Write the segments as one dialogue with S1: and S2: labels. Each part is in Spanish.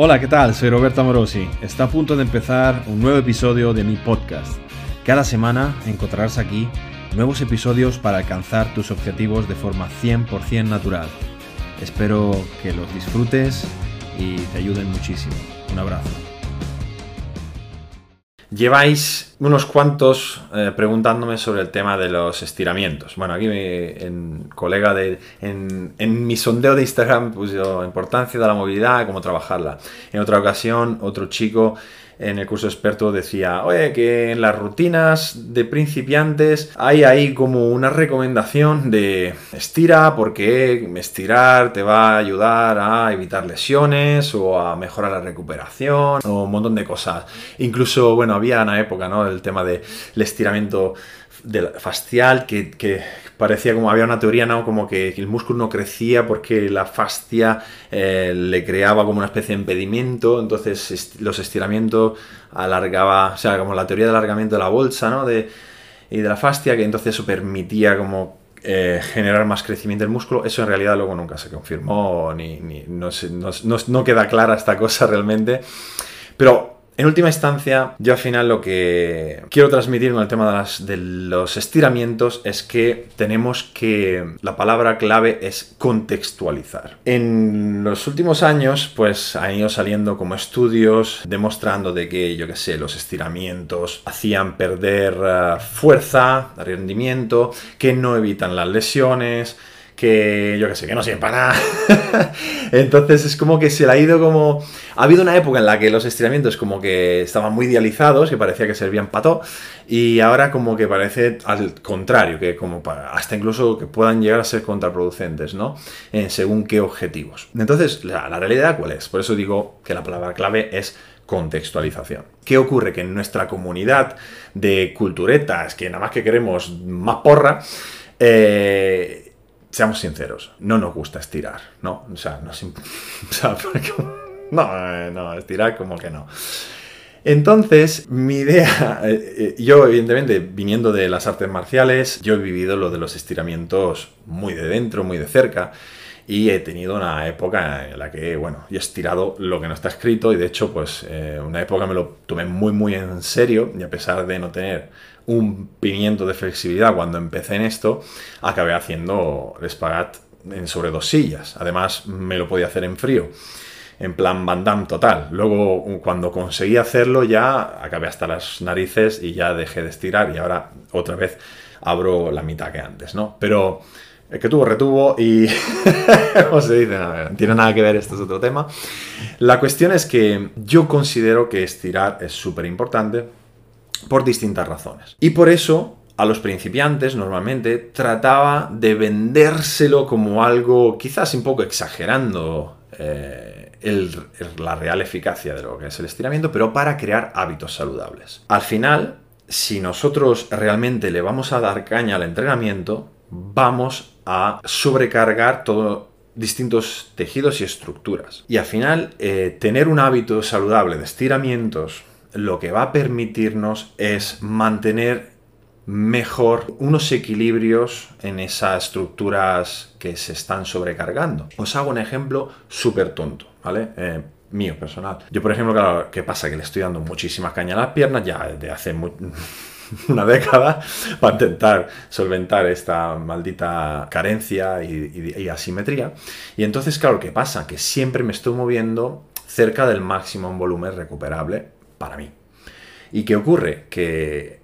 S1: Hola, ¿qué tal? Soy Roberto Amorosi. Está a punto de empezar un nuevo episodio de mi podcast. Cada semana encontrarás aquí nuevos episodios para alcanzar tus objetivos de forma 100% natural. Espero que los disfrutes y te ayuden muchísimo. Un abrazo.
S2: Lleváis unos cuantos eh, preguntándome sobre el tema de los estiramientos. Bueno, aquí mi en, colega de, en, en, mi sondeo de Instagram puso importancia de la movilidad, cómo trabajarla. En otra ocasión, otro chico en el curso experto decía, oye, que en las rutinas de principiantes hay ahí como una recomendación de estira porque estirar te va a ayudar a evitar lesiones o a mejorar la recuperación o un montón de cosas. Incluso, bueno, había una época, ¿no? El tema del estiramiento del facial que, que, parecía como había una teoría, ¿no? Como que el músculo no crecía porque la fascia eh, le creaba como una especie de impedimento, entonces los estiramientos alargaba, o sea, como la teoría del alargamiento de la bolsa, ¿no? De, y de la fascia, que entonces eso permitía como eh, generar más crecimiento del músculo. Eso en realidad luego nunca se confirmó, ni, ni no, no, no, no queda clara esta cosa realmente. Pero en última instancia, yo al final lo que quiero transmitir con el tema de, los estiramientos es que tenemos que, la palabra clave es contextualizar. En los últimos años, pues han ido saliendo como estudios demostrando de que, yo qué sé, los estiramientos hacían perder eh, fuerza, rendimiento, que no evitan las lesiones, que yo qué sé, que no sirven para nada. Entonces es como que se le ha ido como... Ha habido una época en la que los estiramientos como que estaban muy idealizados, que parecía que servían todo, y ahora como que parece al contrario, que como para, hasta incluso que puedan llegar a ser contraproducentes, ¿no? Según qué objetivos. Entonces, la, la realidad cuál es? Por eso digo que la palabra clave es contextualización. ¿Qué ocurre? Que en nuestra comunidad de culturetas, que nada más que queremos más porra, eh, seamos sinceros, no nos gusta estirar, ¿no? O sea, no, o no, no, estirar como que no. Entonces, mi idea, eh, eh, yo evidentemente viniendo de las artes marciales, yo he vivido lo de los estiramientos muy de dentro, muy de cerca, y he tenido una época en la que, bueno, he estirado lo que no está escrito y de hecho, pues, eh, una época me lo tomé muy, muy en serio y a pesar de no tener un pimiento de flexibilidad cuando empecé en esto, acabé haciendo el espagat en sobre dos sillas. Además, me lo podía hacer en frío, en plan Van Damme total. Luego, cuando conseguí hacerlo, ya acabé hasta las narices y ya dejé de estirar y ahora otra vez abro la mitad que antes, ¿no? Pero el que tuvo, retuvo y... ¿Cómo se dice? No, tiene nada que ver, esto es otro tema. La cuestión es que yo considero que estirar es súper importante por distintas razones. Y por eso a los principiantes normalmente trataba de vendérselo como algo quizás un poco exagerando eh, la real eficacia de lo que es el estiramiento, pero para crear hábitos saludables. Al final, si nosotros realmente le vamos a dar caña al entrenamiento, vamos a sobrecargar todos distintos tejidos y estructuras. Y al final, eh, tener un hábito saludable de estiramientos lo que va a permitirnos es mantener mejor unos equilibrios en esas estructuras que se están sobrecargando. Os hago un ejemplo súper tonto, ¿vale? Eh, mío, personal. Yo, por ejemplo, claro, ¿qué pasa? Que le estoy dando muchísimas cañas a las piernas ya desde hace una década para intentar solventar esta maldita carencia y, asimetría. Y entonces, claro, ¿qué pasa? Que siempre me estoy moviendo cerca del máximo en volumen recuperable para mí. ¿Y qué ocurre? Que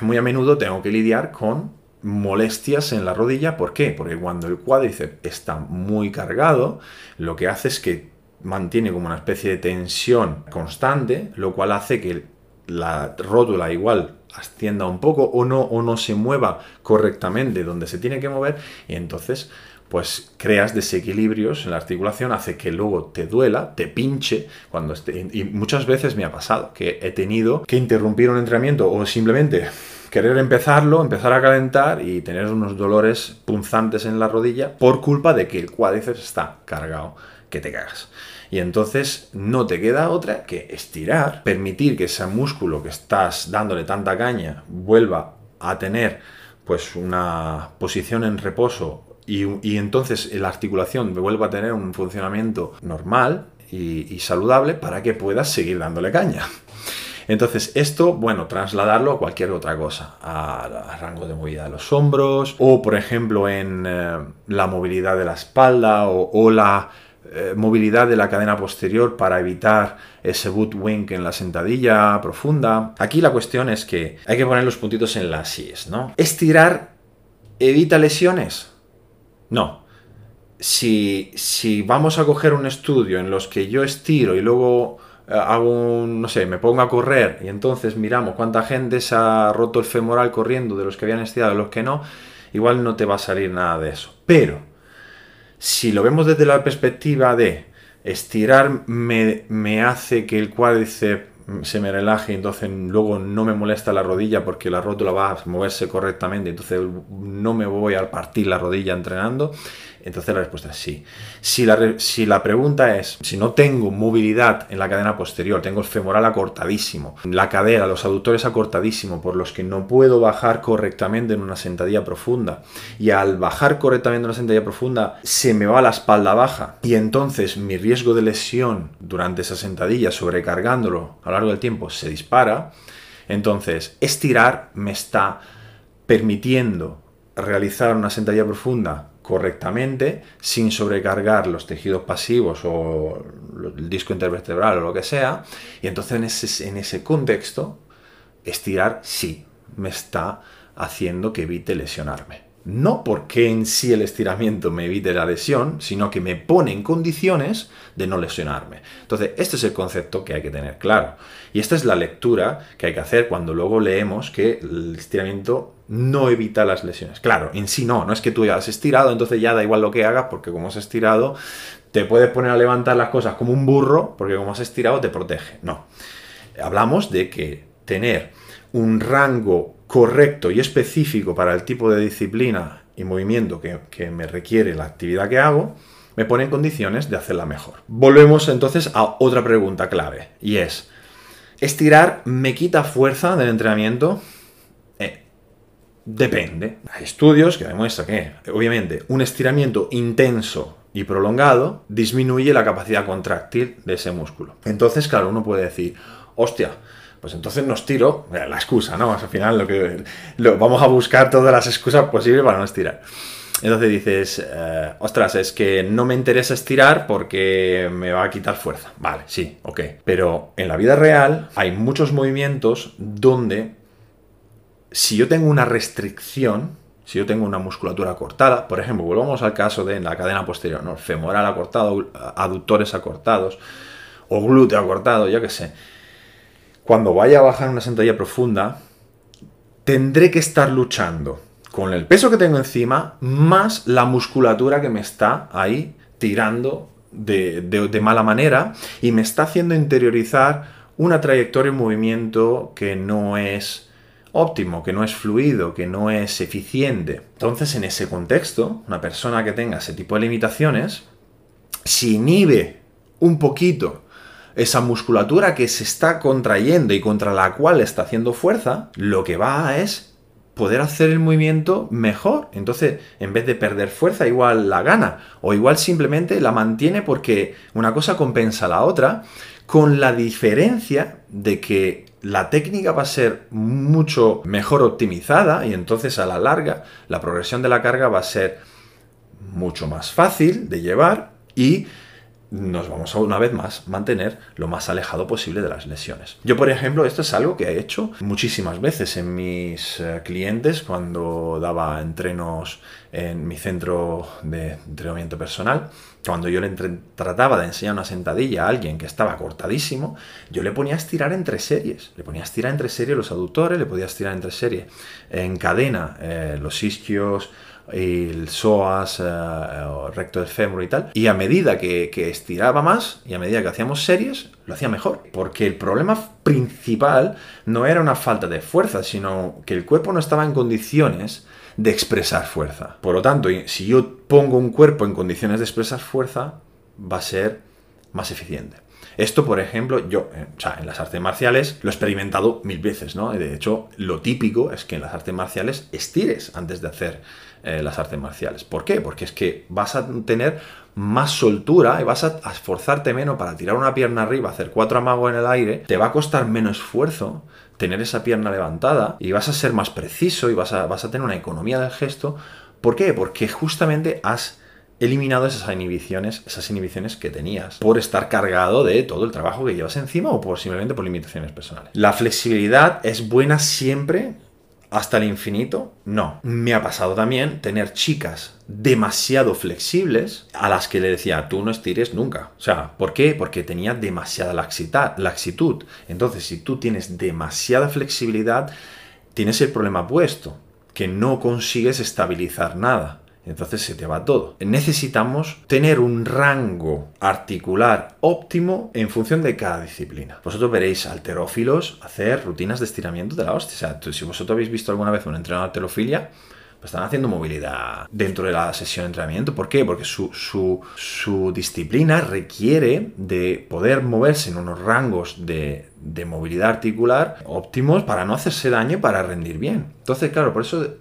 S2: muy a menudo tengo que lidiar con molestias en la rodilla. ¿Por qué? Porque cuando el cuádriceps está muy cargado, lo que hace es que mantiene como una especie de tensión constante, lo cual hace que la rótula igual ascienda un poco o no, o no se mueva correctamente donde se tiene que mover y entonces pues creas desequilibrios en la articulación, hace que luego te duela, te pinche, cuando esté, y muchas veces me ha pasado que he tenido que interrumpir un entrenamiento o simplemente querer empezarlo, empezar a calentar y tener unos dolores punzantes en la rodilla por culpa de que el cuádriceps está cargado, que te cagas. Y entonces no te queda otra que estirar, permitir que ese músculo que estás dándole tanta caña vuelva a tener pues una posición en reposo y, entonces la articulación vuelve a tener un funcionamiento normal y, saludable para que puedas seguir dándole caña. Entonces, esto, bueno, trasladarlo a cualquier otra cosa, al rango de movilidad de los hombros, o por ejemplo en eh, la movilidad de la espalda, o, la eh, movilidad de la cadena posterior para evitar ese boot wink en la sentadilla profunda. Aquí la cuestión es que hay que poner los puntitos en las IES, ¿no? Estirar evita lesiones. No, si, si vamos a coger un estudio en los que yo estiro y luego eh, hago un, no sé, me pongo a correr y entonces miramos cuánta gente se ha roto el femoral corriendo de los que habían estirado y los que no, igual no te va a salir nada de eso. Pero, si lo vemos desde la perspectiva de estirar me, me hace que el cuádriceps se me relaje entonces luego no me molesta la rodilla porque la rótula va a moverse correctamente, entonces no me voy a partir la rodilla entrenando, entonces la respuesta es sí. Si la, si la pregunta es, si no tengo movilidad en la cadena posterior, tengo el femoral acortadísimo, la cadera, los aductores acortadísimo, por los que no puedo bajar correctamente en una sentadilla profunda, y al bajar correctamente en una sentadilla profunda se me va la espalda baja, y entonces mi riesgo de lesión durante esa sentadilla, sobrecargándolo a lo largo del tiempo, se dispara, entonces estirar me está permitiendo realizar una sentadilla profunda correctamente sin sobrecargar los tejidos pasivos o el disco intervertebral o lo que sea. Y entonces en ese, en ese contexto, estirar sí me está haciendo que evite lesionarme. No porque en sí el estiramiento me evite la lesión, sino que me pone en condiciones de no lesionarme. Entonces, este es el concepto que hay que tener claro. Y esta es la lectura que hay que hacer cuando luego leemos que el estiramiento no evita las lesiones. Claro, en sí no, no es que tú ya estirado, entonces ya da igual lo que hagas, porque como has estirado, te puedes poner a levantar las cosas como un burro, porque como has estirado te protege. No. Hablamos de que tener un rango correcto y específico para el tipo de disciplina y movimiento que, me requiere la actividad que hago, me pone en condiciones de hacerla mejor. Volvemos entonces a otra pregunta clave, y es, ¿estirar me quita fuerza del entrenamiento? Depende. Hay estudios que demuestran que, obviamente, un estiramiento intenso y prolongado disminuye la capacidad contráctil de ese músculo. Entonces, claro, uno puede decir, hostia, pues entonces no estiro, la excusa, ¿no? al final lo que vamos a buscar todas las excusas posibles para no estirar. Entonces dices, eh, ostras, es que no me interesa estirar porque me va a quitar fuerza. Vale, sí, ok. Pero en la vida real hay muchos movimientos donde si yo tengo una restricción, si yo tengo una musculatura cortada, por ejemplo, volvamos al caso de la cadena posterior, ¿no? femoral acortado, aductores acortados, o glúteo acortado, yo qué sé. Cuando vaya a bajar una sentadilla profunda, tendré que estar luchando con el peso que tengo encima, más la musculatura que me está ahí tirando de, mala manera y me está haciendo interiorizar una trayectoria en movimiento que no es óptimo, que no es fluido, que no es eficiente. Entonces, en ese contexto, una persona que tenga ese tipo de limitaciones, si inhibe un poquito esa musculatura que se está contrayendo y contra la cual está haciendo fuerza, lo que va es poder hacer el movimiento mejor. Entonces, en vez de perder fuerza, igual la gana. O igual simplemente la mantiene porque una cosa compensa a la otra, con la diferencia de que la técnica va a ser mucho mejor optimizada y entonces a la larga la progresión de la carga va a ser mucho más fácil de llevar y nos vamos a una vez más mantener lo más alejado posible de las lesiones. Yo, por ejemplo, esto es algo que he hecho muchísimas veces en mis eh, clientes cuando daba entrenos en mi centro de entrenamiento personal. Cuando yo le trataba de enseñar una sentadilla a alguien que estaba cortadísimo, yo le ponía a estirar entre series. Le ponía a estirar entre series los aductores, le podía estirar entre series en cadena eh, los isquios, el psoas, eh, recto del fémur y tal. Y a medida que, estiraba más y a medida que hacíamos series, lo hacía mejor. Porque el problema principal no era una falta de fuerza, sino que el cuerpo no estaba en condiciones de expresar fuerza. Por lo tanto, si yo pongo un cuerpo en condiciones de expresar fuerza, va a ser más eficiente. Esto, por ejemplo, yo, eh, o sea, en las artes marciales lo he experimentado mil veces, ¿no? De hecho, lo típico es que en las artes marciales estires antes de hacer eh, las artes marciales. ¿Por qué? Porque es que vas a tener más soltura y vas a esforzarte menos para tirar una pierna arriba, hacer cuatro amagos en el aire, te va a costar menos esfuerzo tener esa pierna levantada y vas a ser más preciso y vas a, vas a tener una economía del gesto. ¿Por qué? Porque justamente has eliminado esas inhibiciones, esas inhibiciones que tenías por estar cargado de todo el trabajo que llevas encima o por simplemente por limitaciones personales. La flexibilidad es buena siempre hasta el infinito? No. Me ha pasado también tener chicas demasiado flexibles a las que le decía, tú no estires nunca. O sea, ¿por qué? Porque tenía demasiada laxitud. Entonces, si tú tienes demasiada flexibilidad, tienes el problema puesto, que no consigues estabilizar nada entonces se te va todo. Necesitamos tener un rango articular óptimo en función de cada disciplina. Vosotros veréis alterófilos hacer rutinas de estiramiento de la hostia. O sea, si vosotros habéis visto alguna vez un entrenador de alterofilia, pues están haciendo movilidad dentro de la sesión de entrenamiento. ¿Por qué? Porque su, su, disciplina requiere de poder moverse en unos rangos de, de movilidad articular óptimos para no hacerse daño, para rendir bien. Entonces, claro, por eso,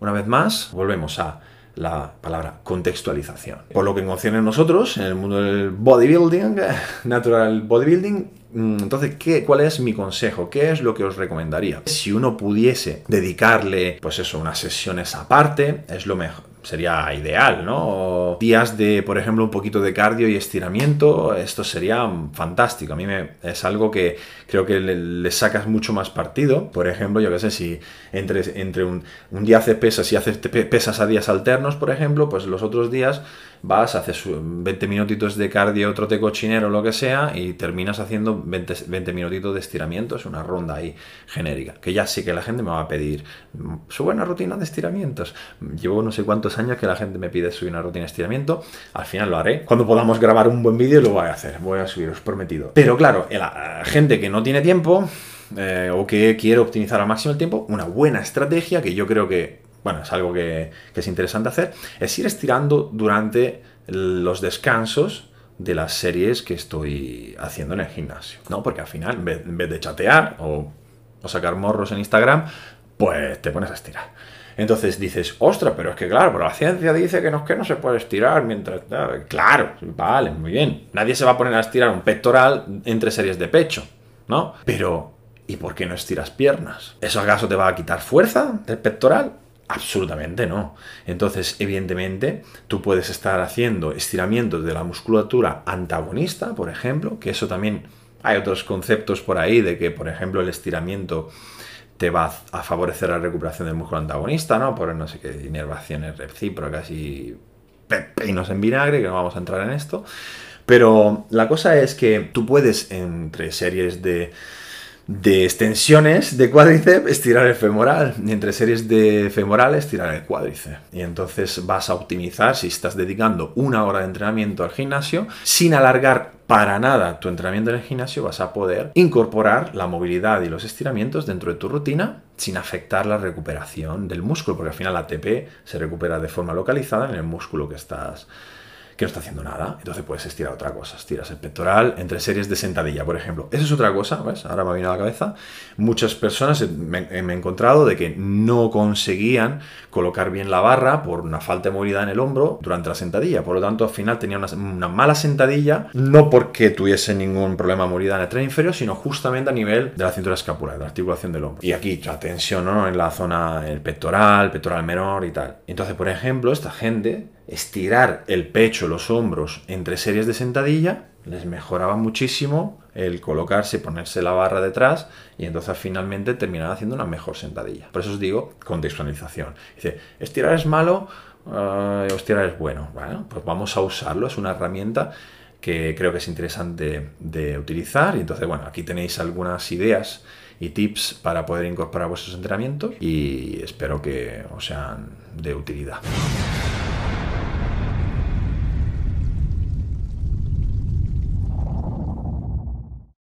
S2: una vez más, volvemos a la palabra contextualización. Por lo que concierne nosotros, en el mundo del bodybuilding, natural bodybuilding, mm, entonces, ¿qué, ¿cuál es mi consejo? ¿Qué es lo que os recomendaría? Si uno pudiese dedicarle, pues eso, unas sesiones aparte, es lo mejor sería ideal, ¿no? días de, por ejemplo, un poquito de cardio y estiramiento, esto sería fantástico. A mí me, es algo que creo que le, sacas mucho más partido. Por ejemplo, yo qué sé, si entre, entre un, un día haces pesas y haces pesas a días alternos, por ejemplo, pues los otros días vas, haces 20 minutitos de cardio, trote cochinero, lo que sea, y terminas haciendo 20, 20 minutitos de estiramiento, es una ronda ahí genérica, que ya sí que la gente me va a pedir, su buena rutina de estiramientos. Llevo no sé cuántos años que la gente me pide subir una rutina de estiramiento, al final lo haré. Cuando podamos grabar un buen vídeo lo voy a hacer, voy a subir, os prometido. Pero claro, la gente que no tiene tiempo, eh, o que quiere optimizar al máximo el tiempo, una buena estrategia que yo creo que bueno, es algo que, es interesante hacer, es ir estirando durante los descansos de las series que estoy haciendo en el gimnasio, ¿no? Porque al final, en vez, de chatear o, sacar morros en Instagram, pues te pones a estirar. Entonces dices, ostra, pero es que claro, pero la ciencia dice que no que no se puede estirar mientras. Claro, vale, muy bien. Nadie se va a poner a estirar un pectoral entre series de pecho, ¿no? Pero, ¿y por qué no estiras piernas? ¿Eso acaso te va a quitar fuerza del pectoral? Absolutamente no. Entonces, evidentemente, tú puedes estar haciendo estiramientos de la musculatura antagonista, por ejemplo, que eso también hay otros conceptos por ahí de que, por ejemplo, el estiramiento te va a favorecer la recuperación del músculo antagonista, ¿no? Por no sé qué inervaciones recíprocas y pepinos en vinagre, que no vamos a entrar en esto. Pero la cosa es que tú puedes, entre series de de extensiones de cuádriceps, estirar el femoral. Y entre series de femorales, estirar el cuádriceps. Y entonces vas a optimizar si estás dedicando una hora de entrenamiento al gimnasio, sin alargar para nada tu entrenamiento en el gimnasio, vas a poder incorporar la movilidad y los estiramientos dentro de tu rutina sin afectar la recuperación del músculo, porque al final la ATP se recupera de forma localizada en el músculo que estás que no está haciendo nada. Entonces puedes estirar otra cosa. Estiras el pectoral entre series de sentadilla, por ejemplo. Eso es otra cosa, ¿ves? Ahora me ha venido a la cabeza. Muchas personas me, he encontrado de que no conseguían colocar bien la barra por una falta de movilidad en el hombro durante la sentadilla. Por lo tanto, al final tenía una, mala sentadilla, no porque tuviese ningún problema de movilidad en el tren inferior, sino justamente a nivel de la cintura escapular, de la articulación del hombro. Y aquí la tensión ¿no? en la zona, el pectoral, el pectoral menor y tal. Entonces, por ejemplo, esta gente estirar el pecho, los hombros entre series de sentadilla, les mejoraba muchísimo el colocarse, ponerse la barra detrás y entonces finalmente terminar haciendo una mejor sentadilla. Por eso os digo contextualización. Dice, estirar es malo o estirar es bueno. Bueno, pues vamos a usarlo, es una herramienta que creo que es interesante de utilizar y entonces bueno, aquí tenéis algunas ideas y tips para poder incorporar vuestros entrenamientos y espero que os sean de utilidad.